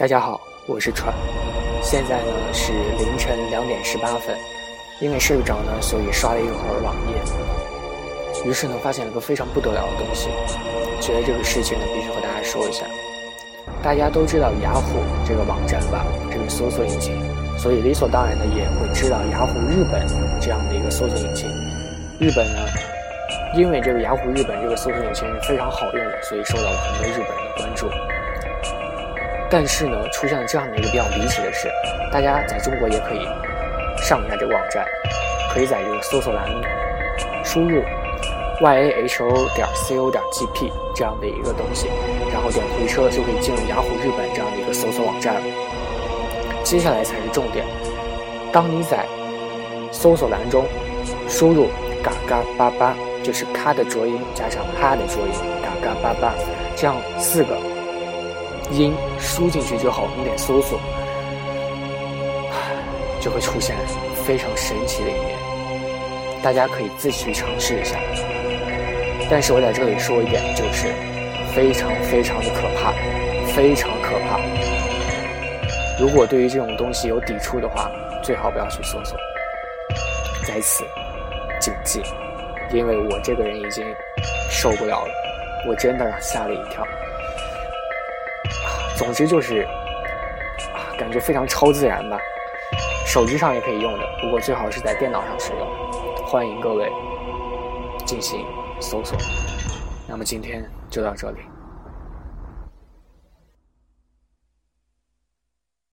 大家好，我是川，现在呢是凌晨两点十八分，因为睡不着呢，所以刷了一会儿网页，于是呢发现了个非常不得了的东西，觉得这个事情呢必须和大家说一下。大家都知道雅虎这个网站吧，这个搜索引擎，所以理所当然的也会知道雅虎日本这样的一个搜索引擎。日本呢，因为这个雅虎日本这个搜索引擎是非常好用的，所以受到了很多日本人的关注。但是呢，出现了这样的一个比较离奇的事，大家在中国也可以上一下这个网站，可以在这个搜索栏输入 y a h o 点 c o 点 g p 这样的一个东西，然后点回车就可以进入雅虎日本这样的一个搜索网站了。接下来才是重点，当你在搜索栏中输入嘎嘎巴巴，就是咔的浊音加上哈的浊音，嘎嘎巴巴这样四个。音输进去之后，你点搜索，就会出现非常神奇的一面。大家可以自己去尝试一下。但是我在这里说一点，就是非常非常的可怕，非常可怕。如果对于这种东西有抵触的话，最好不要去搜索。在此谨记，因为我这个人已经受不了了，我真的吓了一跳。总之就是啊，感觉非常超自然吧。手机上也可以用的，不过最好是在电脑上使用。欢迎各位进行搜索。那么今天就到这里。